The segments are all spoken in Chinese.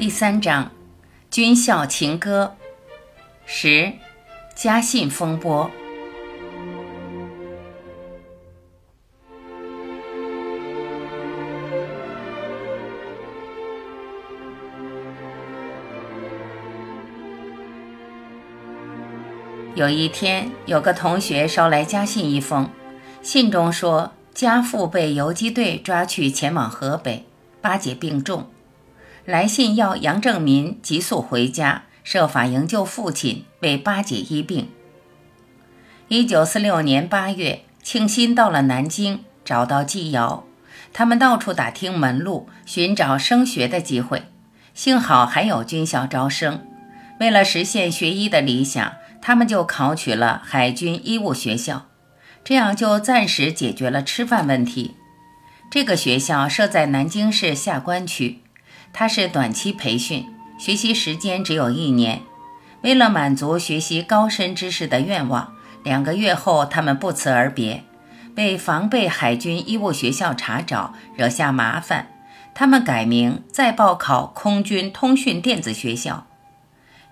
第三章，军校情歌。十，家信风波。有一天，有个同学捎来家信一封，信中说家父被游击队抓去，前往河北，八姐病重。来信要杨正民急速回家，设法营救父亲，为八姐医病。一九四六年八月，庆新到了南京，找到季瑶，他们到处打听门路，寻找升学的机会。幸好还有军校招生，为了实现学医的理想，他们就考取了海军医务学校，这样就暂时解决了吃饭问题。这个学校设在南京市下关区。他是短期培训，学习时间只有一年。为了满足学习高深知识的愿望，两个月后他们不辞而别。为防备海军医务学校查找，惹下麻烦，他们改名再报考空军通讯电子学校。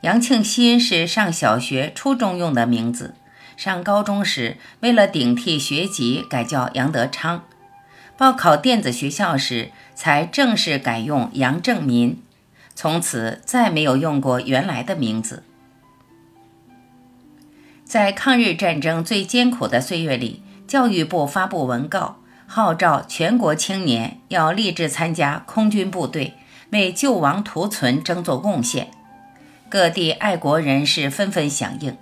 杨庆新是上小学、初中用的名字，上高中时为了顶替学籍，改叫杨德昌。报考电子学校时，才正式改用杨正民，从此再没有用过原来的名字。在抗日战争最艰苦的岁月里，教育部发布文告，号召全国青年要立志参加空军部队，为救亡图存争做贡献。各地爱国人士纷纷响应，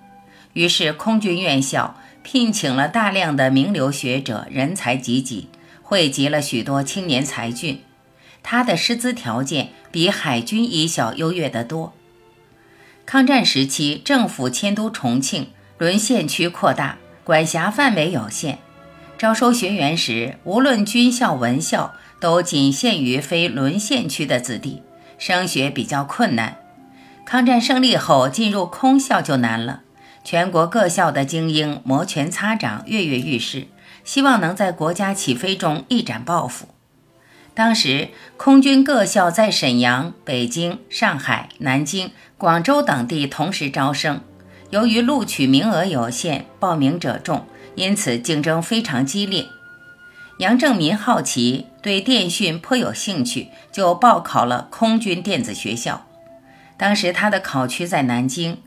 于是空军院校聘请了大量的名流学者，人才济济。汇集了许多青年才俊，他的师资条件比海军医校优越得多。抗战时期，政府迁都重庆，沦陷区扩大，管辖范围有限。招收学员时，无论军校、文校，都仅限于非沦陷区的子弟，升学比较困难。抗战胜利后，进入空校就难了，全国各校的精英摩拳擦掌，跃跃欲试。希望能在国家起飞中一展抱负。当时空军各校在沈阳、北京、上海、南京、广州等地同时招生，由于录取名额有限，报名者众，因此竞争非常激烈。杨正民好奇，对电讯颇有兴趣，就报考了空军电子学校。当时他的考区在南京。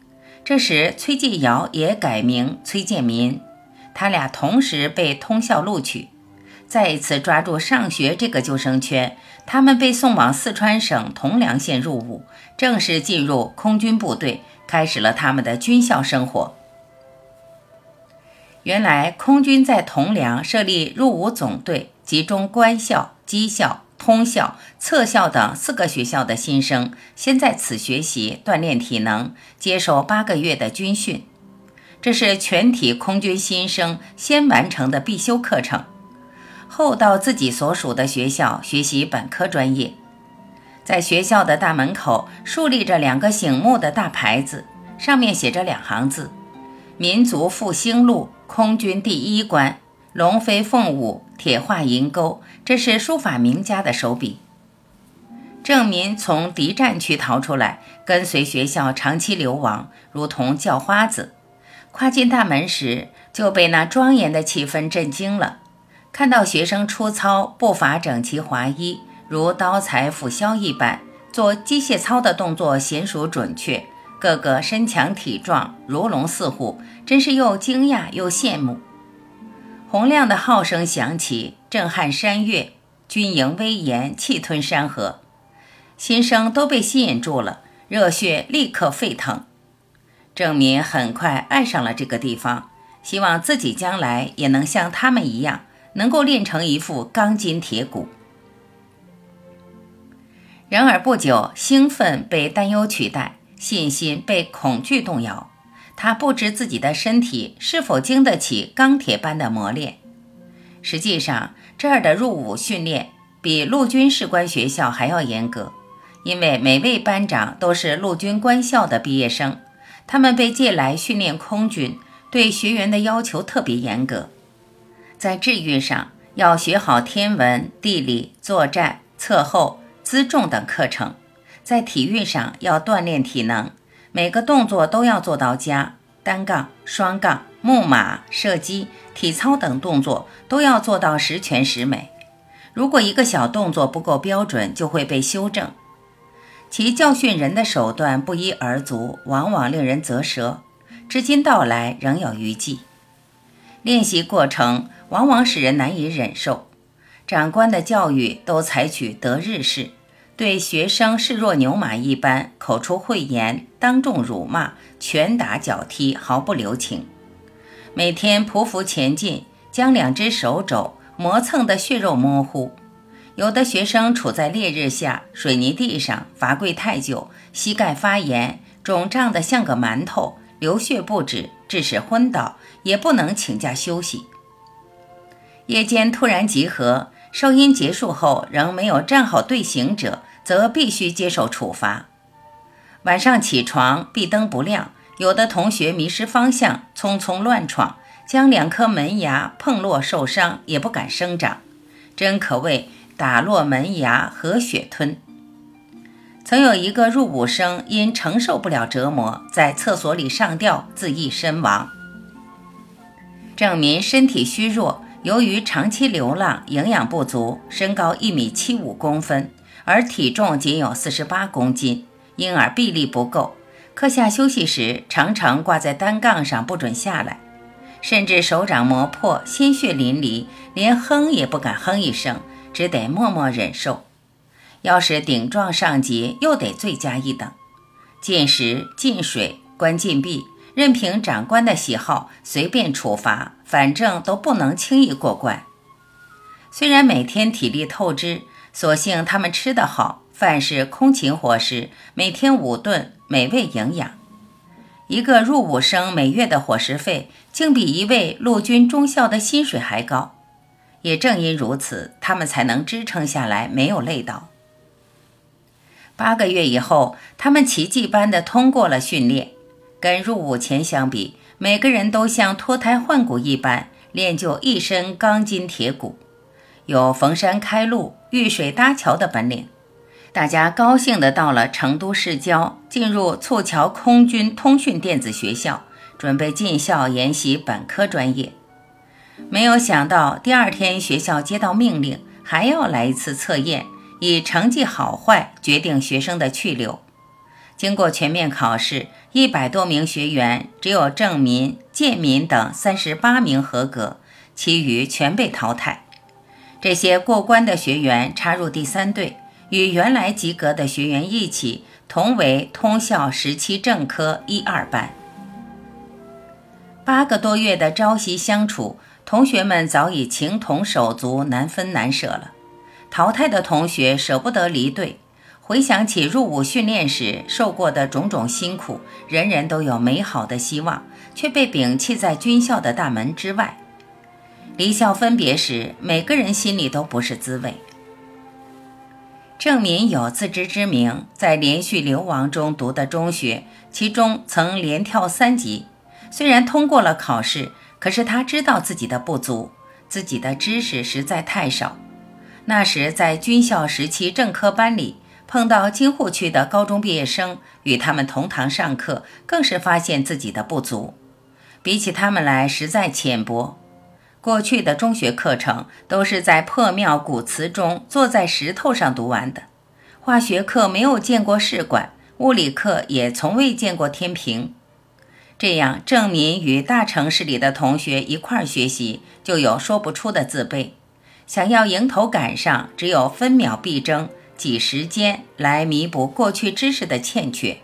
这时崔继尧也改名崔建民。他俩同时被通校录取，再一次抓住上学这个救生圈，他们被送往四川省铜梁县入伍，正式进入空军部队，开始了他们的军校生活。原来，空军在铜梁设立入伍总队，集中官校、机校、通校、测校等四个学校的新生，先在此学习锻炼体能，接受八个月的军训。这是全体空军新生先完成的必修课程，后到自己所属的学校学习本科专业。在学校的大门口竖立着两个醒目的大牌子，上面写着两行字：“民族复兴路，空军第一关，龙飞凤舞，铁画银钩。”这是书法名家的手笔。郑民从敌占区逃出来，跟随学校长期流亡，如同叫花子。跨进大门时，就被那庄严的气氛震惊了。看到学生出操，步伐整齐划一，如刀裁斧削一般，做机械操的动作娴熟准确，个个身强体壮，如龙似虎，真是又惊讶又羡慕。洪亮的号声响起，震撼山岳，军营威严，气吞山河。新生都被吸引住了，热血立刻沸腾。郑民很快爱上了这个地方，希望自己将来也能像他们一样，能够练成一副钢筋铁骨。然而不久，兴奋被担忧取代，信心被恐惧动摇。他不知自己的身体是否经得起钢铁般的磨练。实际上，这儿的入伍训练比陆军士官学校还要严格，因为每位班长都是陆军官校的毕业生。他们被借来训练空军，对学员的要求特别严格。在志愿上，要学好天文、地理、作战、测候、辎重等课程；在体育上要锻炼体能，每个动作都要做到家。单杠、双杠、木马、射击、体操等动作都要做到十全十美。如果一个小动作不够标准，就会被修正。其教训人的手段不一而足，往往令人啧舌，至今到来仍有余悸。练习过程往往使人难以忍受。长官的教育都采取德日式。对学生视若牛马一般，口出秽言，当众辱骂，拳打脚踢，毫不留情。每天匍匐前进，将两只手肘磨蹭得血肉模糊。有的学生处在烈日下，水泥地上罚跪太久，膝盖发炎，肿胀得像个馒头，流血不止，致使昏倒，也不能请假休息。夜间突然集合，收音结束后仍没有站好队形者。则必须接受处罚。晚上起床，壁灯不亮，有的同学迷失方向，匆匆乱闯，将两颗门牙碰落受伤，也不敢生长，真可谓打落门牙和血吞。曾有一个入伍生因承受不了折磨，在厕所里上吊自缢身亡。郑民身体虚弱，由于长期流浪，营养不足，身高一米七五公分。而体重仅有四十八公斤，因而臂力不够。课下休息时，常常挂在单杠上不准下来，甚至手掌磨破，鲜血淋漓，连哼也不敢哼一声，只得默默忍受。要是顶撞上级，又得罪加一等，禁食、禁水、关禁闭，任凭长官的喜好，随便处罚，反正都不能轻易过关。虽然每天体力透支。所幸他们吃得好，饭是空勤伙食，每天五顿，美味营养。一个入伍生每月的伙食费，竟比一位陆军中校的薪水还高。也正因如此，他们才能支撑下来，没有累倒。八个月以后，他们奇迹般的通过了训练，跟入伍前相比，每个人都像脱胎换骨一般，练就一身钢筋铁骨。有逢山开路、遇水搭桥的本领，大家高兴地到了成都市郊，进入簇桥空军通讯电子学校，准备进校研习本科专业。没有想到，第二天学校接到命令，还要来一次测验，以成绩好坏决定学生的去留。经过全面考试，一百多名学员，只有郑民、建民等三十八名合格，其余全被淘汰。这些过关的学员插入第三队，与原来及格的学员一起同为通校十七正科一二班。八个多月的朝夕相处，同学们早已情同手足，难分难舍了。淘汰的同学舍不得离队，回想起入伍训练时受过的种种辛苦，人人都有美好的希望，却被摒弃在军校的大门之外。离校分别时，每个人心里都不是滋味。郑民有自知之明，在连续流亡中读的中学，其中曾连跳三级。虽然通过了考试，可是他知道自己的不足，自己的知识实在太少。那时在军校时期正科班里，碰到京沪区的高中毕业生，与他们同堂上课，更是发现自己的不足，比起他们来，实在浅薄。过去的中学课程都是在破庙古祠中坐在石头上读完的，化学课没有见过试管，物理课也从未见过天平。这样，郑民与大城市里的同学一块儿学习，就有说不出的自卑。想要迎头赶上，只有分秒必争，挤时间来弥补过去知识的欠缺。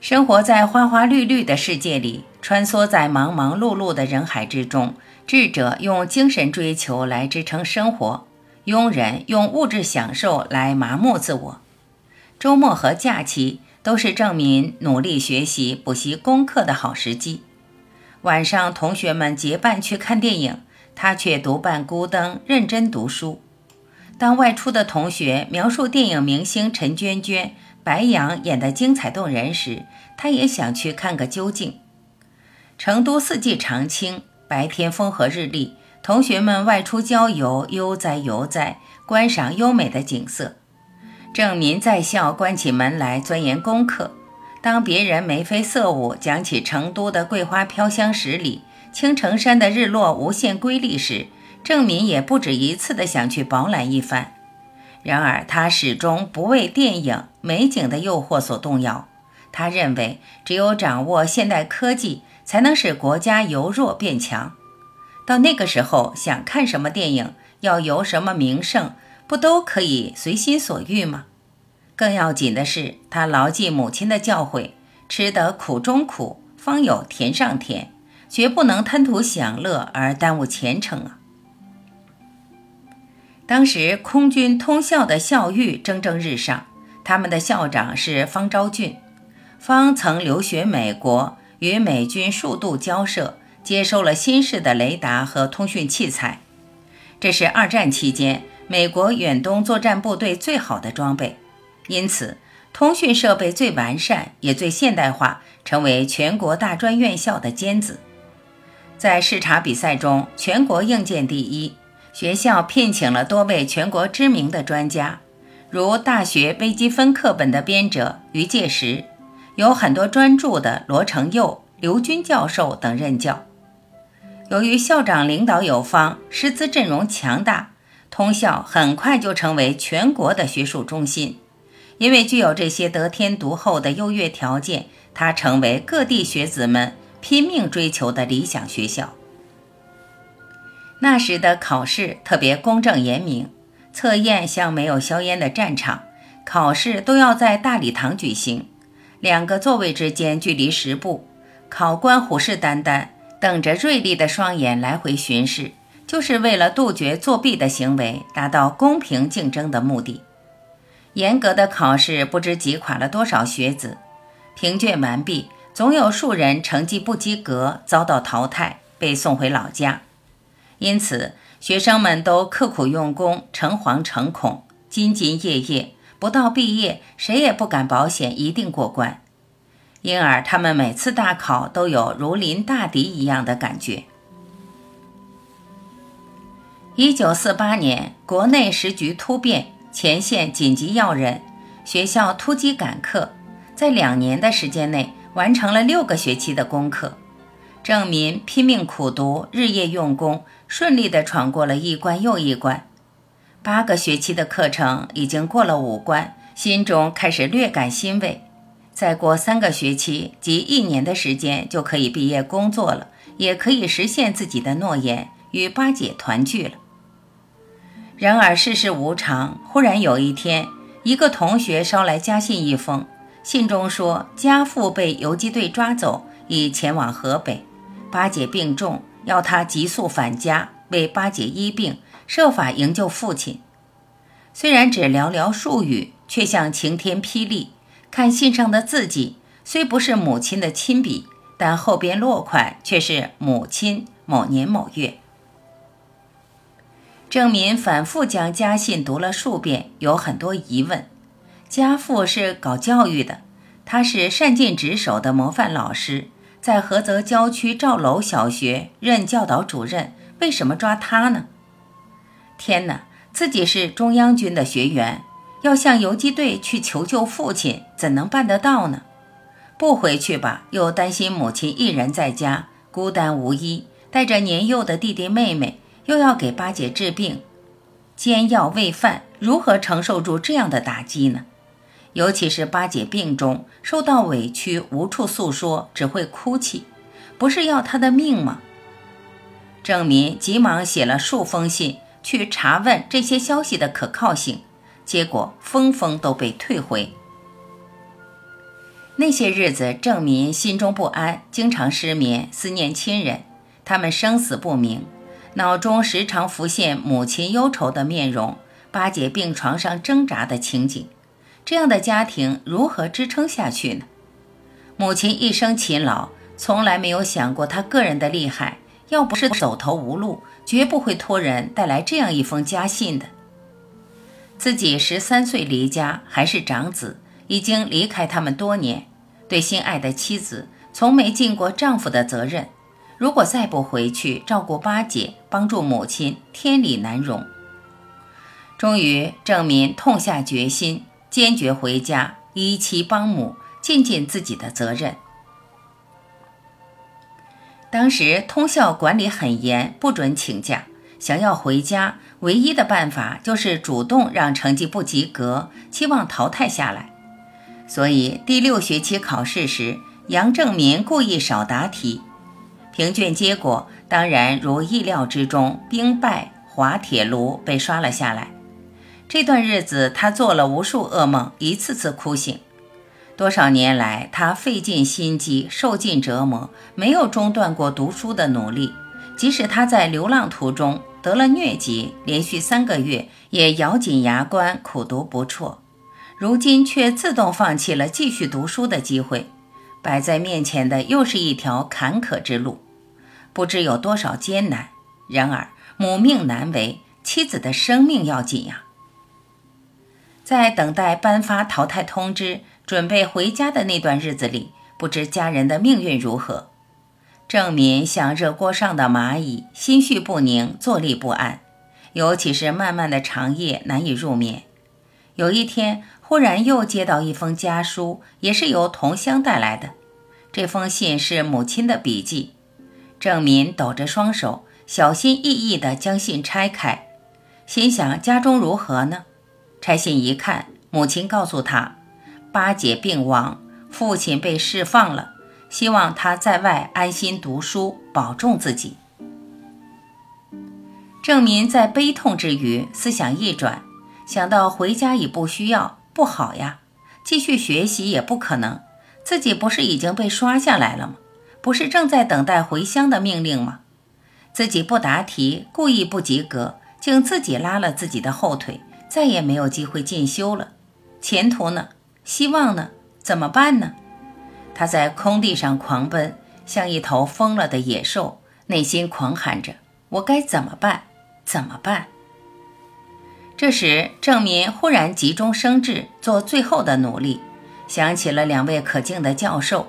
生活在花花绿绿的世界里，穿梭在忙忙碌碌的人海之中。智者用精神追求来支撑生活，庸人用物质享受来麻木自我。周末和假期都是证明努力学习、补习功课的好时机。晚上，同学们结伴去看电影，他却独伴孤灯，认真读书。当外出的同学描述电影明星陈娟娟。白杨演得精彩动人时，他也想去看个究竟。成都四季常青，白天风和日丽，同学们外出郊游，悠哉悠哉，观赏优美的景色。郑民在校关起门来钻研功课，当别人眉飞色舞讲起成都的桂花飘香十里、青城山的日落无限瑰丽时，郑民也不止一次地想去饱览一番。然而，他始终不为电影美景的诱惑所动摇。他认为，只有掌握现代科技，才能使国家由弱变强。到那个时候，想看什么电影，要游什么名胜，不都可以随心所欲吗？更要紧的是，他牢记母亲的教诲：吃得苦中苦，方有甜上甜，绝不能贪图享乐而耽误前程啊！当时空军通校的校誉蒸蒸日上，他们的校长是方昭俊。方曾留学美国，与美军数度交涉。接收了新式的雷达和通讯器材，这是二战期间美国远东作战部队最好的装备，因此通讯设备最完善也最现代化，成为全国大专院校的尖子。在视察比赛中，全国硬件第一，学校聘请了多位全国知名的专家，如大学微积分课本的编者于介石，有很多专著的罗成佑、刘军教授等任教。由于校长领导有方，师资阵容强大，通校很快就成为全国的学术中心。因为具有这些得天独厚的优越条件，它成为各地学子们拼命追求的理想学校。那时的考试特别公正严明，测验像没有硝烟的战场，考试都要在大礼堂举行，两个座位之间距离十步，考官虎视眈眈。瞪着锐利的双眼来回巡视，就是为了杜绝作弊的行为，达到公平竞争的目的。严格的考试不知击垮了多少学子。评卷完毕，总有数人成绩不及格，遭到淘汰，被送回老家。因此，学生们都刻苦用功，诚惶诚恐，兢兢业业。不到毕业，谁也不敢保险一定过关。因而，他们每次大考都有如临大敌一样的感觉。一九四八年，国内时局突变，前线紧急要人，学校突击赶课，在两年的时间内完成了六个学期的功课。郑民拼命苦读，日夜用功，顺利地闯过了一关又一关。八个学期的课程已经过了五关，心中开始略感欣慰。再过三个学期及一年的时间就可以毕业工作了，也可以实现自己的诺言，与八姐团聚了。然而世事无常，忽然有一天，一个同学捎来家信一封，信中说家父被游击队抓走，已前往河北，八姐病重，要他急速返家为八姐医病，设法营救父亲。虽然只寥寥数语，却像晴天霹雳。看信上的字迹，虽不是母亲的亲笔，但后边落款却是母亲某年某月。郑民反复将家信读了数遍，有很多疑问。家父是搞教育的，他是善尽职守的模范老师，在菏泽郊区赵楼小学任教导主任，为什么抓他呢？天哪，自己是中央军的学员。要向游击队去求救父亲，怎能办得到呢？不回去吧，又担心母亲一人在家，孤单无依，带着年幼的弟弟妹妹，又要给八姐治病，煎药喂饭，如何承受住这样的打击呢？尤其是八姐病中，受到委屈，无处诉说，只会哭泣，不是要她的命吗？郑民急忙写了数封信，去查问这些消息的可靠性。结果封封都被退回。那些日子，郑民心中不安，经常失眠，思念亲人，他们生死不明，脑中时常浮现母亲忧愁的面容，八姐病床上挣扎的情景。这样的家庭如何支撑下去呢？母亲一生勤劳，从来没有想过她个人的厉害。要不是走投无路，绝不会托人带来这样一封家信的。自己十三岁离家，还是长子，已经离开他们多年，对心爱的妻子从没尽过丈夫的责任。如果再不回去照顾八姐，帮助母亲，天理难容。终于，郑民痛下决心，坚决回家，依妻帮母，尽尽自己的责任。当时通校管理很严，不准请假。想要回家，唯一的办法就是主动让成绩不及格，期望淘汰下来。所以第六学期考试时，杨正民故意少答题。评卷结果当然如意料之中，兵败，滑铁卢被刷了下来。这段日子，他做了无数噩梦，一次次哭醒。多少年来，他费尽心机，受尽折磨，没有中断过读书的努力。即使他在流浪途中，得了疟疾，连续三个月也咬紧牙关苦读不辍，如今却自动放弃了继续读书的机会，摆在面前的又是一条坎坷之路，不知有多少艰难。然而母命难违，妻子的生命要紧呀！在等待颁发淘汰通知、准备回家的那段日子里，不知家人的命运如何。郑敏像热锅上的蚂蚁，心绪不宁，坐立不安，尤其是漫漫的长夜难以入眠。有一天，忽然又接到一封家书，也是由同乡带来的。这封信是母亲的笔记。郑民抖着双手，小心翼翼地将信拆开，心想家中如何呢？拆信一看，母亲告诉他，八姐病亡，父亲被释放了。希望他在外安心读书，保重自己。郑民在悲痛之余，思想一转，想到回家已不需要，不好呀，继续学习也不可能。自己不是已经被刷下来了吗？不是正在等待回乡的命令吗？自己不答题，故意不及格，竟自己拉了自己的后腿，再也没有机会进修了。前途呢？希望呢？怎么办呢？他在空地上狂奔，像一头疯了的野兽，内心狂喊着：“我该怎么办？怎么办？”这时，郑民忽然急中生智，做最后的努力，想起了两位可敬的教授，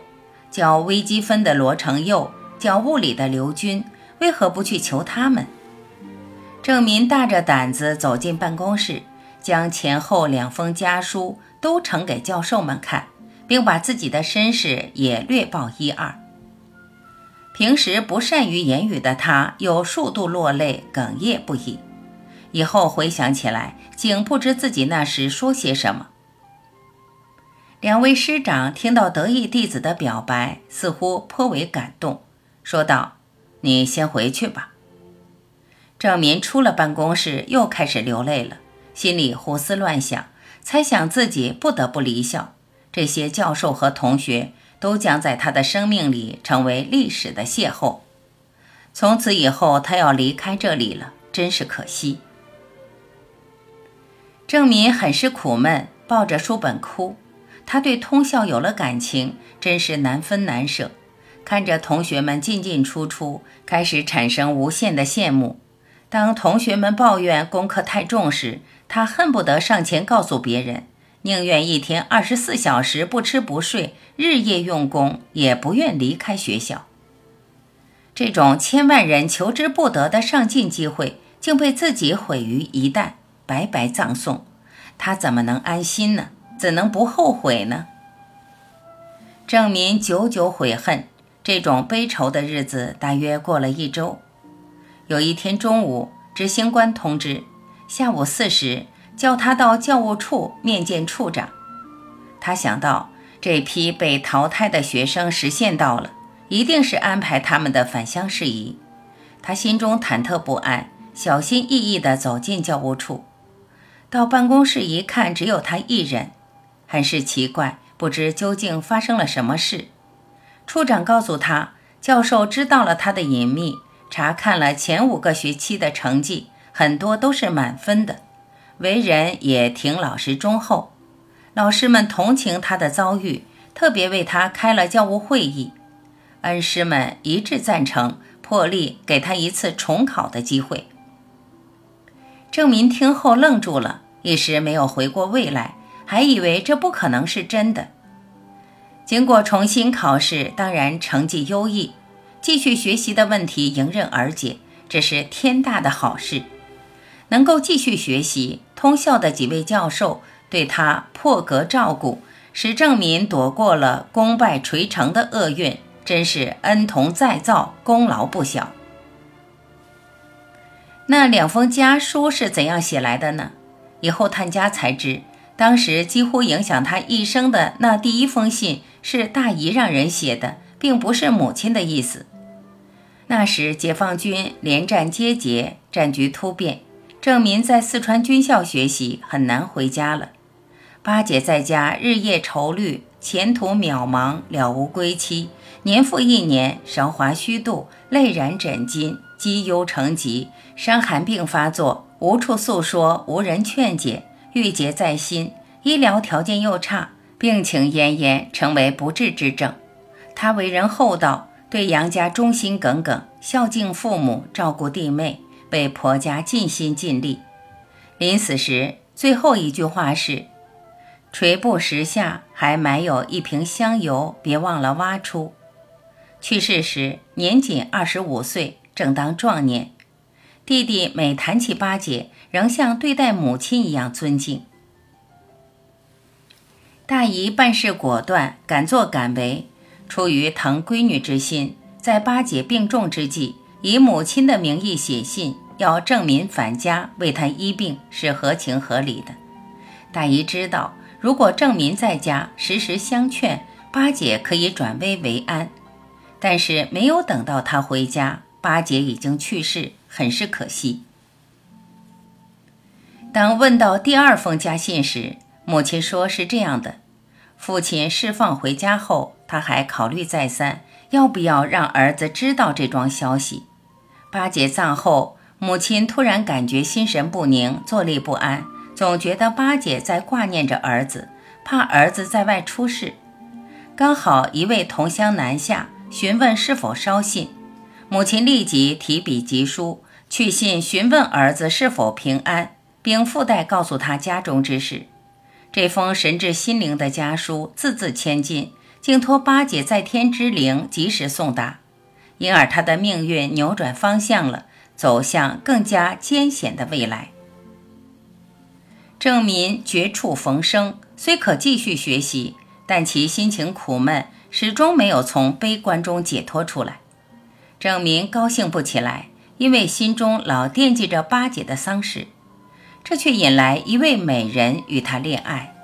教微积分的罗成佑，教物理的刘军，为何不去求他们？郑民大着胆子走进办公室，将前后两封家书都呈给教授们看。并把自己的身世也略报一二。平时不善于言语的他，又数度落泪，哽咽不已。以后回想起来，竟不知自己那时说些什么。两位师长听到得意弟子的表白，似乎颇为感动，说道：“你先回去吧。”郑民出了办公室，又开始流泪了，心里胡思乱想，猜想自己不得不离校。这些教授和同学都将在他的生命里成为历史的邂逅。从此以后，他要离开这里了，真是可惜。郑民很是苦闷，抱着书本哭。他对通校有了感情，真是难分难舍。看着同学们进进出出，开始产生无限的羡慕。当同学们抱怨功课太重时，他恨不得上前告诉别人。宁愿一天二十四小时不吃不睡，日夜用功，也不愿离开学校。这种千万人求之不得的上进机会，竟被自己毁于一旦，白白葬送，他怎么能安心呢？怎能不后悔呢？郑民久久悔恨，这种悲愁的日子大约过了一周。有一天中午，执行官通知，下午四时。叫他到教务处面见处长。他想到这批被淘汰的学生时限到了，一定是安排他们的返乡事宜。他心中忐忑不安，小心翼翼地走进教务处。到办公室一看，只有他一人，很是奇怪，不知究竟发生了什么事。处长告诉他，教授知道了他的隐秘，查看了前五个学期的成绩，很多都是满分的。为人也挺老实忠厚，老师们同情他的遭遇，特别为他开了教务会议。恩师们一致赞成，破例给他一次重考的机会。郑民听后愣住了，一时没有回过味来，还以为这不可能是真的。经过重新考试，当然成绩优异，继续学习的问题迎刃而解，这是天大的好事。能够继续学习，通校的几位教授对他破格照顾，使郑民躲过了功败垂成的厄运，真是恩同再造，功劳不小。那两封家书是怎样写来的呢？以后探家才知，当时几乎影响他一生的那第一封信是大姨让人写的，并不是母亲的意思。那时解放军连战皆捷，战局突变，郑民在四川军校学习，很难回家了。八姐在家日夜愁虑，前途渺茫，了无归期。年复一年，韶华虚度，泪染枕巾，积忧成疾，伤寒病发作，无处诉说，无人劝解，郁结在心。医疗条件又差，病情奄奄，成为不治之症。他为人厚道，对杨家忠心耿耿，孝敬父母，照顾弟妹，为婆家尽心尽力。临死时，最后一句话是。垂布石下还埋有一瓶香油，别忘了挖出。去世时年仅二十五岁，正当壮年。弟弟每谈起八姐，仍像对待母亲一样尊敬。大姨办事果断，敢作敢为，出于疼闺女之心，在八姐病重之际，以母亲的名义写信，要郑民返家为她医病，是合情合理的。大姨知道。如果郑民在家时时相劝，八姐可以转危为安。但是没有等到他回家，八姐已经去世，很是可惜。当问到第二封家信时，母亲说是这样的：父亲释放回家后，他还考虑再三，要不要让儿子知道这桩消息。八姐葬后，母亲突然感觉心神不宁，坐立不安。总觉得八姐在挂念着儿子，怕儿子在外出事。刚好一位同乡南下询问是否捎信，母亲立即提笔疾书去信询问儿子是否平安，并附带告诉他家中之事。这封神志心灵的家书字字千金，竟托八姐在天之灵及时送达，因而他的命运扭转方向了，走向更加艰险的未来。郑民绝处逢生，虽可继续学习，但其心情苦闷，始终没有从悲观中解脱出来。郑民高兴不起来，因为心中老惦记着八姐的丧事，这却引来一位美人与他恋爱。